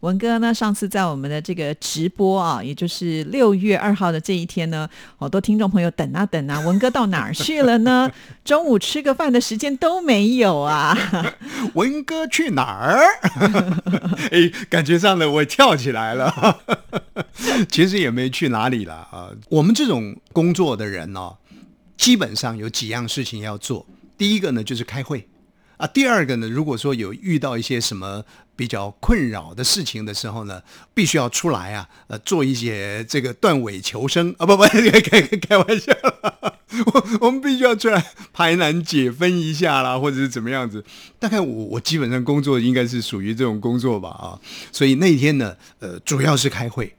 文哥呢，上次在我们的这个直播啊，也就是六月二号的这一天呢，好多听众朋友等啊等啊，文哥到哪儿去了呢？中午吃个饭的时间都没有啊！文哥去哪儿？哎，感觉上呢，我跳起来了。其实也没去哪里了啊。我们这种工作的人呢、基本上有几样事情要做。第一个呢，就是开会啊。第二个呢，如果说有遇到一些什么比较困扰的事情的时候呢，必须要出来啊，呃，做一些这个断尾求生啊，不不，开开开玩笑啦，我我们必须要出来排难解分一下啦，或者是怎么样子。大概我我基本上工作应该是属于这种工作吧啊，所以那天呢，呃，主要是开会。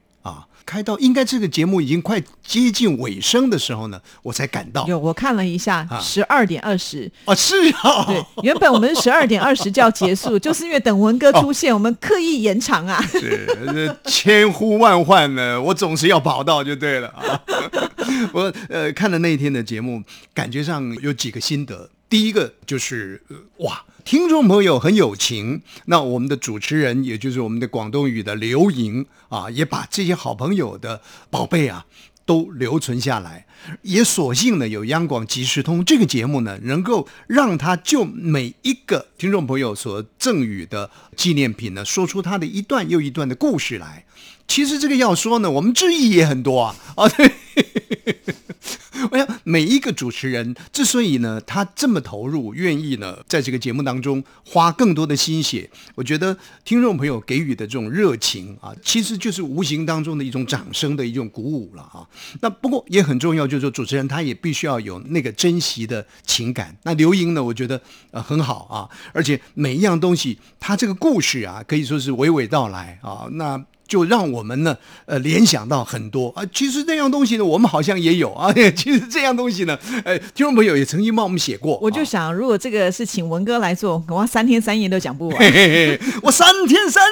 开到应该这个节目已经快接近尾声的时候呢，我才赶到。有我看了一下，十二点二十啊，是啊，对，原本我们十二点二十就要结束，就是因为等文哥出现，哦、我们刻意延长啊。是，千呼万唤呢，我总是要跑到就对了啊。我呃看了那一天的节目，感觉上有几个心得。第一个就是、呃、哇。听众朋友很有情，那我们的主持人，也就是我们的广东语的刘莹啊，也把这些好朋友的宝贝啊都留存下来，也索性呢有央广即时通这个节目呢，能够让他就每一个听众朋友所赠予的纪念品呢，说出他的一段又一段的故事来。其实这个要说呢，我们质疑也很多啊，啊对。我想每一个主持人之所以呢，他这么投入，愿意呢，在这个节目当中花更多的心血，我觉得听众朋友给予的这种热情啊，其实就是无形当中的一种掌声的一种鼓舞了啊。那不过也很重要，就是说主持人他也必须要有那个珍惜的情感。那刘英呢，我觉得呃很好啊，而且每一样东西，他这个故事啊，可以说是娓娓道来啊。那就让我们呢，呃，联想到很多啊。其实那样东西呢，我们好像也有啊。其实这样东西呢，呃，听众朋友也曾经帮我们写过。我就想，啊、如果这个是请文哥来做，我三天三夜都讲不完。嘿嘿嘿 我三天三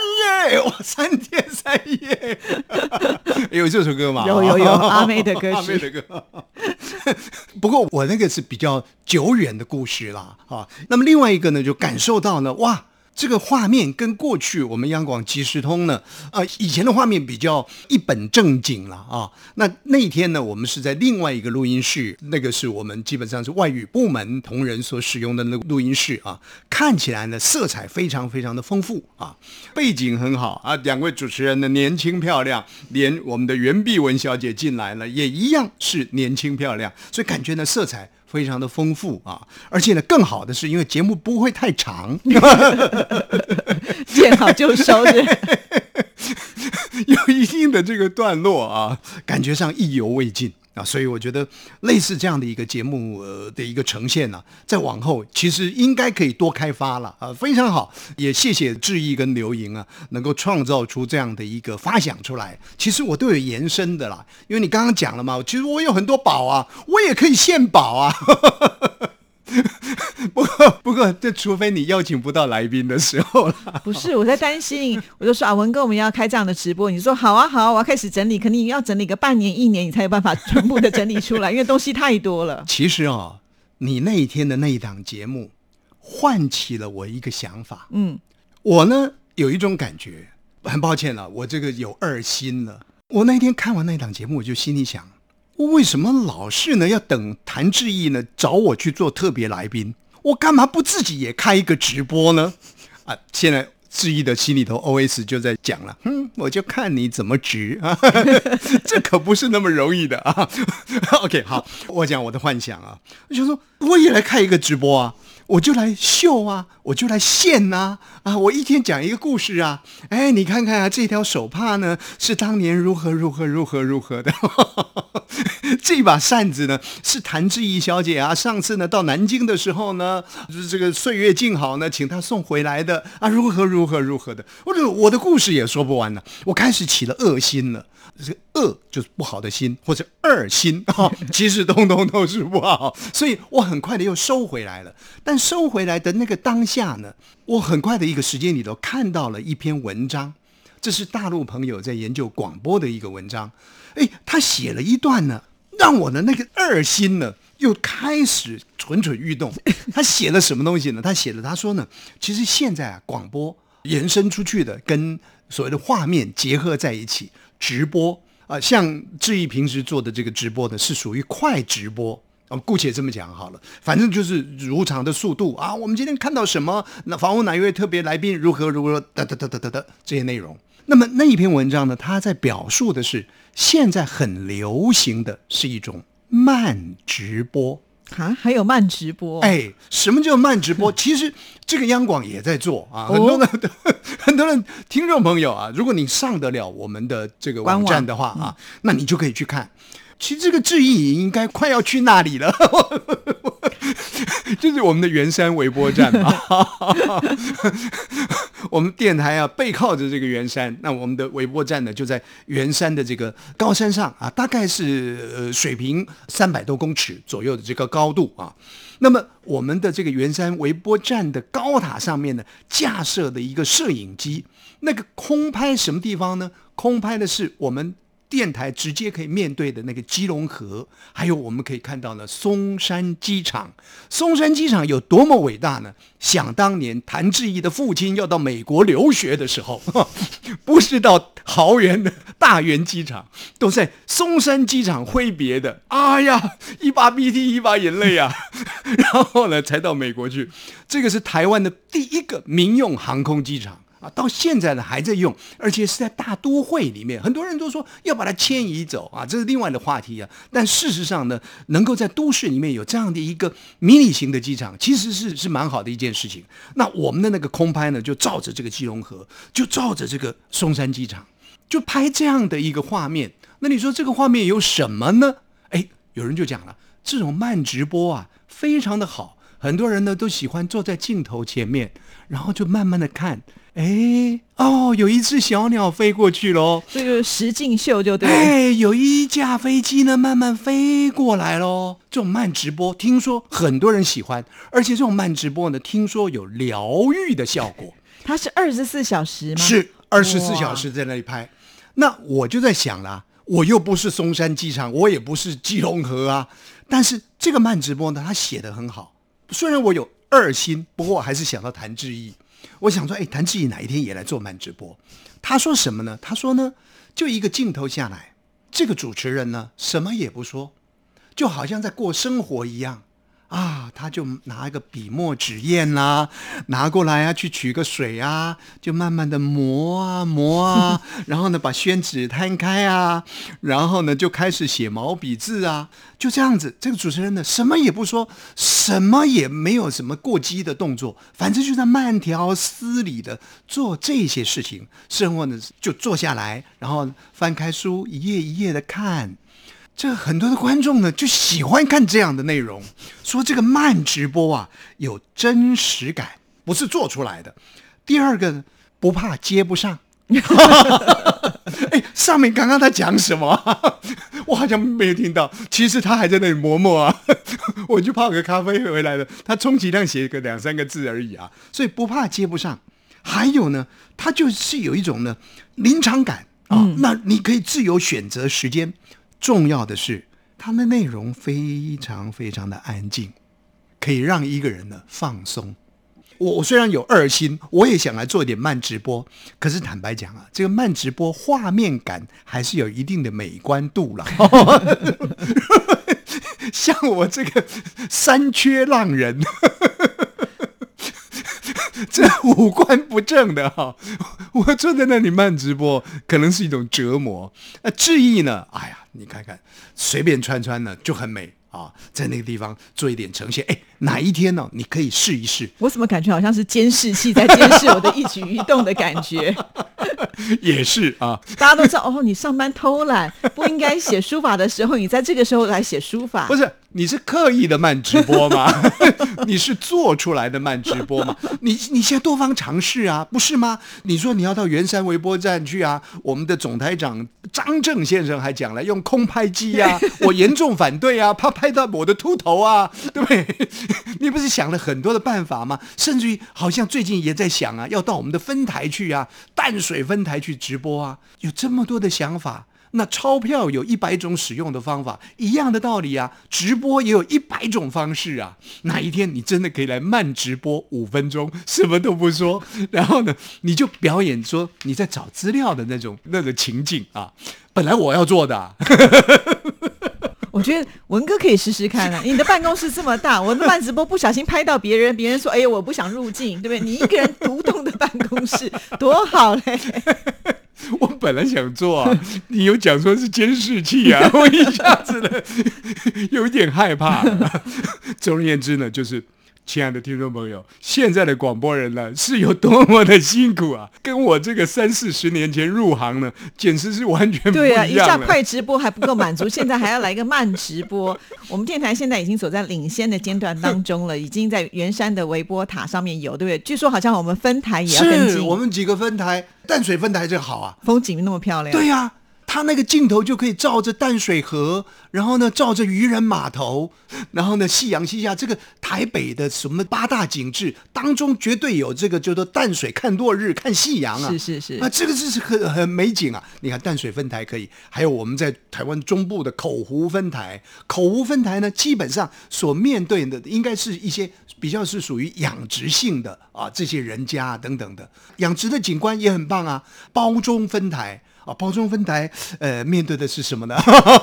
夜，我三天三夜。有这首歌吗？有有有，阿妹的歌曲。阿妹的歌。不过我那个是比较久远的故事啦，啊。那么另外一个呢，就感受到呢，哇。这个画面跟过去我们央广即时通呢，啊、呃，以前的画面比较一本正经了啊。那那天呢，我们是在另外一个录音室，那个是我们基本上是外语部门同仁所使用的那个录音室啊。看起来呢，色彩非常非常的丰富啊，背景很好啊。两位主持人呢，年轻漂亮，连我们的袁碧文小姐进来了，也一样是年轻漂亮，所以感觉呢，色彩。非常的丰富啊，而且呢，更好的是，因为节目不会太长，见好就收的，有一定的这个段落啊，感觉上意犹未尽啊，所以我觉得类似这样的一个节目呃的一个呈现呢、啊，在往后其实应该可以多开发了啊，非常好，也谢谢志毅跟刘莹啊，能够创造出这样的一个发想出来。其实我都有延伸的啦，因为你刚刚讲了嘛，其实我有很多宝啊，我也可以献宝啊。不过，不过，这除非你邀请不到来宾的时候了。不是，我在担心，我就说啊，文哥，我们要开这样的直播，你说好啊，好啊，我要开始整理，肯定要整理个半年、一年，你才有办法全部的整理出来，因为东西太多了。其实啊、哦，你那一天的那一档节目，唤起了我一个想法。嗯，我呢有一种感觉，很抱歉了，我这个有二心了。我那天看完那档节目，我就心里想。为什么老是呢要等谭志毅呢找我去做特别来宾？我干嘛不自己也开一个直播呢？啊，现在志毅的心里头 OS 就在讲了，嗯，我就看你怎么直啊，这可不是那么容易的啊。OK，好，我讲我的幻想啊，我就说我也来开一个直播啊。我就来秀啊，我就来献呐啊！我一天讲一个故事啊，哎，你看看啊，这条手帕呢是当年如何如何如何如何的，这把扇子呢是谭志毅小姐啊，上次呢到南京的时候呢，就是这个岁月静好呢，请她送回来的啊，如何如何如何的，我者我的故事也说不完了，我开始起了恶心了。这个恶就是不好的心，或者二心 啊，其实通通都是不好，所以我很快的又收回来了。但收回来的那个当下呢，我很快的一个时间里头看到了一篇文章，这是大陆朋友在研究广播的一个文章。哎，他写了一段呢，让我的那个二心呢又开始蠢蠢欲动。他写了什么东西呢？他写了，他说呢，其实现在啊，广播延伸出去的，跟所谓的画面结合在一起。直播啊，像志毅平时做的这个直播呢，是属于快直播啊，姑且这么讲好了，反正就是如常的速度啊。我们今天看到什么？那访问哪一位特别来宾？如何如何？哒哒哒哒哒哒这些内容。那么那一篇文章呢，它在表述的是现在很流行的是一种慢直播。啊，还有慢直播？哎，什么叫慢直播？其实这个央广也在做啊，很多人 很多人听众朋友啊，如果你上得了我们的这个网站的话啊，那你就可以去看。其实这个志毅应该快要去那里了，就是我们的圆山微波站嘛。我们电台啊背靠着这个圆山，那我们的微波站呢就在圆山的这个高山上啊，大概是呃水平三百多公尺左右的这个高度啊。那么我们的这个圆山微波站的高塔上面呢架设的一个摄影机，那个空拍什么地方呢？空拍的是我们。电台直接可以面对的那个基隆河，还有我们可以看到呢，松山机场。松山机场有多么伟大呢？想当年，谭志毅的父亲要到美国留学的时候，不是到桃园的大园机场，都在松山机场挥别的。哎呀，一把鼻涕一把眼泪啊！然后呢，才到美国去。这个是台湾的第一个民用航空机场。到现在呢还在用，而且是在大都会里面，很多人都说要把它迁移走啊，这是另外的话题啊。但事实上呢，能够在都市里面有这样的一个迷你型的机场，其实是是蛮好的一件事情。那我们的那个空拍呢，就照着这个基隆河，就照着这个松山机场，就拍这样的一个画面。那你说这个画面有什么呢？哎，有人就讲了，这种慢直播啊，非常的好，很多人呢都喜欢坐在镜头前面，然后就慢慢的看。哎哦，有一只小鸟飞过去喽，这个实境秀就对。哎，有一架飞机呢，慢慢飞过来喽。这种慢直播，听说很多人喜欢，而且这种慢直播呢，听说有疗愈的效果。它是二十四小时吗？是二十四小时在那里拍。那我就在想啦，我又不是松山机场，我也不是基隆河啊。但是这个慢直播呢，他写的很好。虽然我有二心，不过我还是想到谭志毅。我想说，哎，谭志毅哪一天也来做慢直播？他说什么呢？他说呢，就一个镜头下来，这个主持人呢，什么也不说，就好像在过生活一样。啊，他就拿一个笔墨纸砚啦，拿过来啊，去取个水啊，就慢慢的磨啊磨啊，然后呢，把宣纸摊开啊，然后呢，就开始写毛笔字啊，就这样子。这个主持人呢，什么也不说，什么也没有什么过激的动作，反正就在慢条斯理的做这些事情。生活呢，就坐下来，然后翻开书，一页一页的看。这很多的观众呢，就喜欢看这样的内容，说这个慢直播啊有真实感，不是做出来的。第二个不怕接不上，哎，上面刚刚他讲什么？我好像没有听到。其实他还在那里磨磨啊，我就泡个咖啡回来了。他充其量写个两三个字而已啊，所以不怕接不上。还有呢，他就是有一种呢临场感啊，那你可以自由选择时间。重要的是，它的内容非常非常的安静，可以让一个人呢放松。我我虽然有二心，我也想来做一点慢直播，可是坦白讲啊，这个慢直播画面感还是有一定的美观度了。像我这个三缺浪人。这五官不正的哈，我坐在那里慢直播，可能是一种折磨。那志毅呢？哎呀，你看看，随便穿穿呢就很美啊，在那个地方做一点呈现。哎，哪一天呢、你可以试一试，我怎么感觉好像是监视器在监视我的一举一动的感觉？也是啊。大家都知道哦，你上班偷懒，不应该写书法的时候，你在这个时候来写书法不。是，你是刻意的慢直播吗？你是做出来的慢直播吗？你你现在多方尝试啊，不是吗？你说你要到圆山微波站去啊，我们的总台长张正先生还讲了用空拍机啊，我严重反对啊，怕拍到我的秃头啊，对不对？你不是想了很多的办法吗？甚至于好像最近也在想啊，要到我们的分台去啊，淡水分台去直播啊，有这么多的想法。那钞票有一百种使用的方法，一样的道理啊。直播也有一百种方式啊。哪一天你真的可以来慢直播五分钟，什么都不说，然后呢，你就表演说你在找资料的那种那个情景啊。本来我要做的啊、我觉得文哥可以试试看啊！你的办公室这么大，我的慢直播不小心拍到别人，别人说：“哎呀，我不想入境，对不对？”你一个人独栋的办公室多好嘞！我本来想做啊，你有讲说是监视器啊，我一下子呢有一点害怕。总而言之呢，就是亲爱的听众朋友，现在的广播人呢是有多么的辛苦啊，跟我这个三四十年前入行呢，简直是完全不一样对啊，一下。快直播还不够满足，现在还要来一个慢直播。我们电台现在已经走在领先的阶段当中了，已经在圆山的微波塔上面有，对不对？据说好像我们分台也要跟是进，我们几个分台，淡水分台就好啊，风景那么漂亮。对呀、它那个镜头就可以照着淡水河，然后呢照着渔人码头，然后呢夕阳西下，这个台北的什么八大景致当中绝对有这个叫做淡水看落日、看夕阳啊，是是是啊，这个是很很美景啊。你看淡水分台可以，还有我们在台湾中部的口湖分台，口湖分台呢，基本上所面对的应该是一些比较是属于养殖性的啊这些人家啊等等的，养殖的景观也很棒啊。包中分台。啊，包装分台，呃，面对的是什么呢？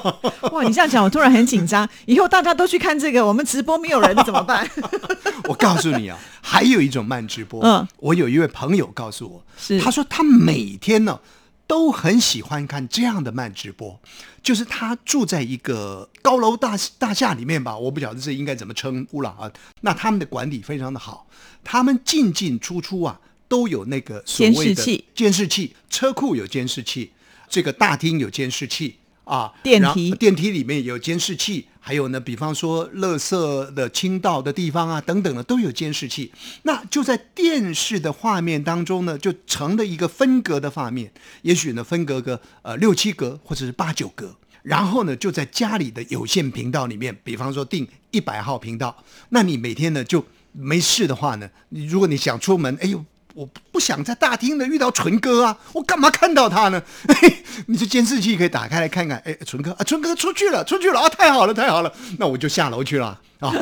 哇，你这样讲，我突然很紧张。以后大家都去看这个，我们直播没有人怎么办？我告诉你啊，还有一种慢直播。嗯，我有一位朋友告诉我，是他说他每天呢都很喜欢看这样的慢直播，就是他住在一个高楼大大厦里面吧，我不晓得这应该怎么称呼了啊。那他们的管理非常的好，他们进进出出啊都有那个所谓的监视器监视器，车库有监视器，这个大厅有监视器啊，电梯电梯里面有监视器，还有呢，比方说垃圾的倾倒的地方啊，等等的都有监视器。那就在电视的画面当中呢，就成了一个分隔的画面，也许呢分隔个呃六七格或者是八九格。然后呢，就在家里的有线频道里面，比方说定一百号频道，那你每天呢就没事的话呢，你如果你想出门，哎呦。我不想在大厅呢遇到纯哥啊，我干嘛看到他呢？嘿，你这监视器可以打开来看看，哎，纯哥啊，纯哥出去了，出去了啊，太好了，太好了，那我就下楼去了啊。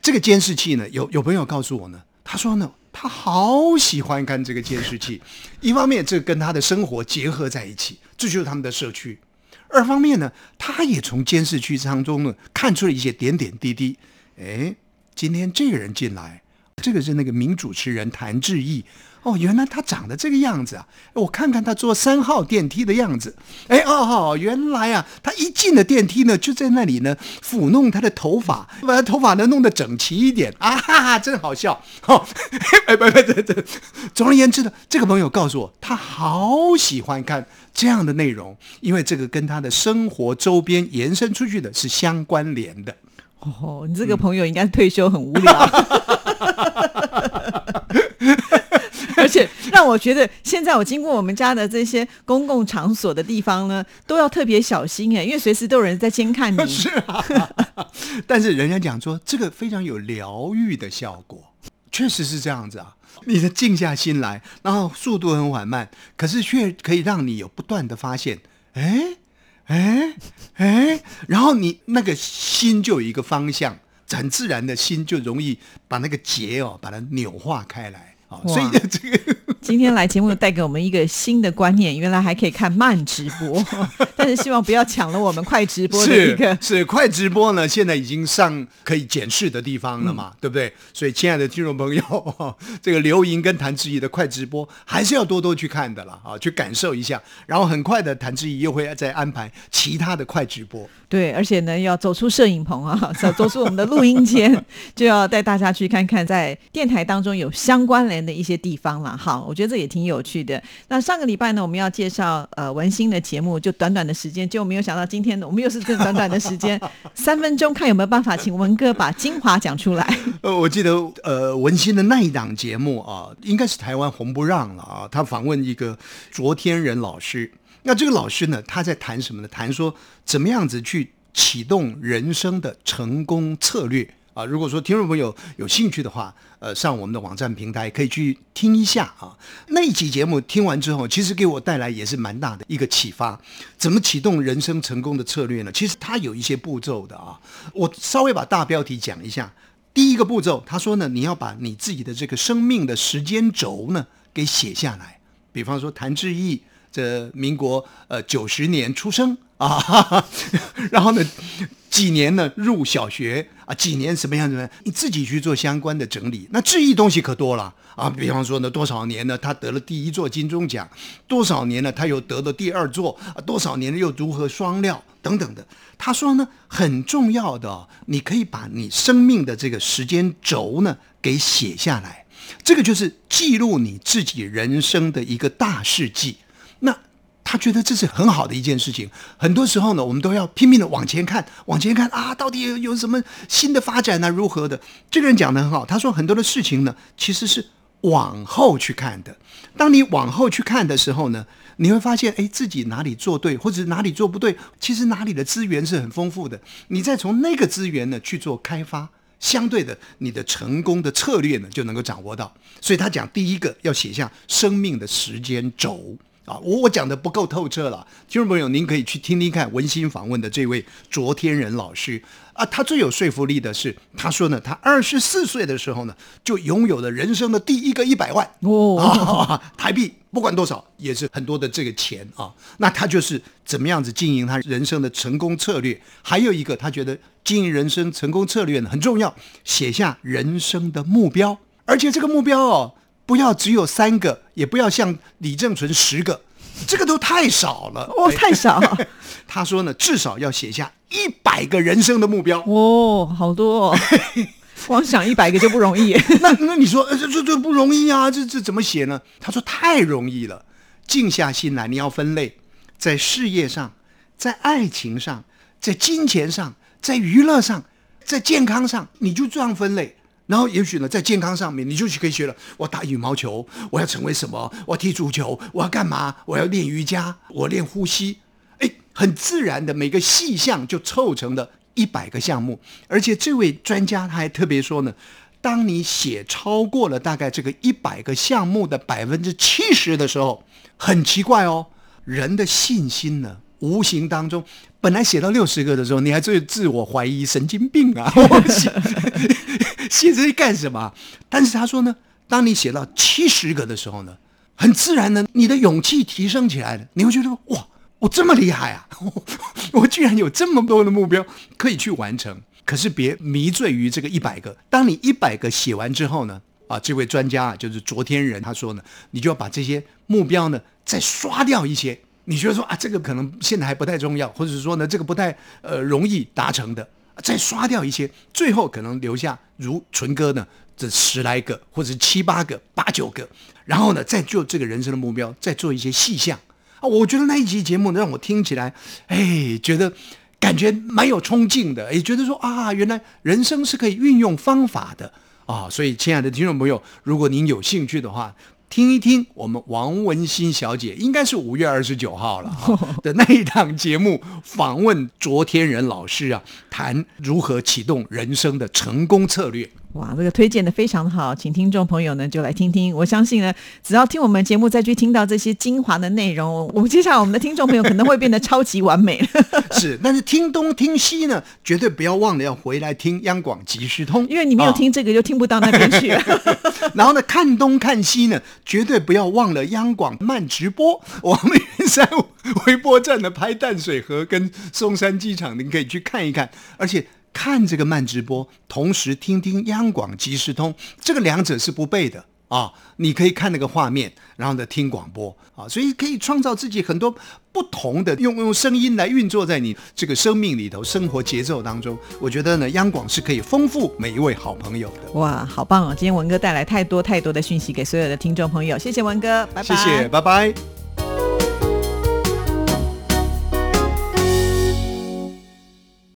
这个监视器呢，有有朋友告诉我呢，他说呢，他好喜欢看这个监视器，一方面这跟他的生活结合在一起，这就是他们的社区；二方面呢，他也从监视器当中呢看出了一些点点滴滴。哎，今天这个人进来。这个是那个名主持人谭志毅哦，原来他长得这个样子啊！我看看他坐三号电梯的样子，哎哦哦，原来啊，他一进了电梯呢，就在那里呢抚弄他的头发，把他头发呢弄得整齐一点啊哈哈，真好笑！哦，哎不不不不，总而言之呢，这个朋友告诉我，他好喜欢看这样的内容，因为这个跟他的生活周边延伸出去的是相关联的。哦，你这个朋友应该退休很无聊。而且让我觉得，现在我经过我们家的这些公共场所的地方呢，都要特别小心哎，因为随时都有人在监看你。是啊，但是人家讲说这个非常有疗愈的效果，确实是这样子啊。你的静下心来，然后速度很缓慢，可是却可以让你有不断的发现，哎哎哎，然后你那个心就有一个方向，很自然的心就容易把那个结哦，把它扭化开来啊。哇所以这个 今天来节目带给我们一个新的观念，原来还可以看慢直播，但是希望不要抢了我们快直播的一个。是快直播呢，现在已经上可以检视的地方了嘛，对不对？所以，亲爱的听众朋友，这个刘莹跟谭志毅的快直播还是要多多去看的啦，啊，去感受一下。然后很快的，谭志毅又会再安排其他的快直播。对，而且呢，要走出摄影棚啊，走 走出我们的录音间，就要带大家去看看在电台当中有相关联的一些地方了。好，我觉得这也挺有趣的。那上个礼拜呢，我们要介绍呃文心的节目，就短短的时间，就没有想到今天我们又是这短短的时间，三分钟，看有没有办法请文哥把精华讲出来。呃，我记得呃文心的那一档节目啊，应该是台湾红不让了啊，他访问一个昨天仁老师。那这个老师呢，他在谈什么呢？谈说怎么样子去启动人生的成功策略啊。如果说听众朋友有兴趣的话，呃，上我们的网站平台可以去听一下啊。那一集节目听完之后，其实给我带来也是蛮大的一个启发。怎么启动人生成功的策略呢？其实它有一些步骤的啊。我稍微把大标题讲一下。第一个步骤，他说呢，你要把你自己的这个生命的时间轴呢给写下来。比方说谭志毅。这民国呃九十年出生啊，然后呢几年呢入小学啊，几年什么样子呢？你自己去做相关的整理。那质疑东西可多了啊，比方说呢多少年呢他得了第一座金钟奖，多少年呢他又得了第二座啊，多少年又如何双料等等的。他说呢很重要的，你可以把你生命的这个时间轴呢给写下来，这个就是记录你自己人生的一个大事记。他觉得这是很好的一件事情。很多时候呢，我们都要拼命的往前看，往前看啊，到底有有什么新的发展呢？如何的？这个人讲的很好，他说很多的事情呢，其实是往后去看的。当你往后去看的时候呢，你会发现，哎，自己哪里做对，或者哪里做不对，其实哪里的资源是很丰富的。你再从那个资源呢去做开发，相对的，你的成功的策略呢就能够掌握到。所以他讲，第一个要写下生命的时间轴。啊，我我讲的不够透彻了，听众朋友，您可以去听听看文心访问的这位卓天仁老师。啊，他最有说服力的是，他说呢，他二十四岁的时候呢，就拥有了人生的第一个一百万哦，台币不管多少也是很多的这个钱啊，那他就是怎么样子经营他人生的成功策略，还有一个他觉得经营人生成功策略呢很重要，写下人生的目标，而且这个目标哦。不要只有三个，也不要像李正淳十个，这个都太少了 哦，太少。他说呢，至少要写下一百个人生的目标哦，好多，哦，光想一百个就不容易。那那你说这这这不容易啊？这这怎么写呢？他说太容易了，静下心来，你要分类，在事业上，在爱情上，在金钱上，在娱乐上，在健康上，你就这样分类。然后也许呢，在健康上面，你就可以学了。我打羽毛球，我要成为什么？我踢足球，我要干嘛？我要练瑜伽，我练呼吸。哎，很自然的，每个细项就凑成了一百个项目。而且这位专家他还特别说呢，当你写超过了大概这个一百个项目的百分之七十的时候，很奇怪哦，人的信心呢，无形当中本来写到六十个的时候，你还最自我怀疑，神经病啊！写写这些干什么？但是他说呢，当你写到七十个的时候呢，很自然的，你的勇气提升起来了，你会觉得哇，我这么厉害啊！我居然有这么多的目标可以去完成。可是别迷醉于这个一百个，当你一百个写完之后呢，啊，这位专家啊，就是昨天人，他说呢，你就要把这些目标呢再刷掉一些。你觉得说啊，这个可能现在还不太重要，或者是说呢，这个不太呃容易达成的。再刷掉一些，最后可能留下如纯哥呢这十来个，或者是七八个、八九个，然后呢再就这个人生的目标再做一些细项啊。我觉得那一集节目呢让我听起来，哎，觉得感觉蛮有冲劲的，也觉得说啊，原来人生是可以运用方法的啊。所以，亲爱的听众朋友，如果您有兴趣的话，听一听我们王文新小姐，应该是五月二十九号了 的那一档节目，访问卓天仁老师啊，谈如何启动人生的成功策略。哇，这个推荐的非常的好，请听众朋友呢就来听听。我相信呢，只要听我们节目再去听到这些精华的内容，我们接下来我们的听众朋友可能会变得超级完美。是，但是听东听西呢，绝对不要忘了要回来听央广即时通，因为你没有听这个就听不到那边去。然后呢，看东看西呢，绝对不要忘了央广慢直播。我们云山微波站的拍淡水河跟松山机场，您可以去看一看，而且。看这个慢直播，同时听听央广即时通，这个两者是不备的啊，你可以看那个画面，然后呢听广播啊，所以可以创造自己很多不同的用用声音来运作在你这个生命里头、生活节奏当中。我觉得呢，央广是可以丰富每一位好朋友的。哇，好棒哦！今天文哥带来太多太多的讯息给所有的听众朋友，谢谢文哥，拜拜。谢谢，拜拜。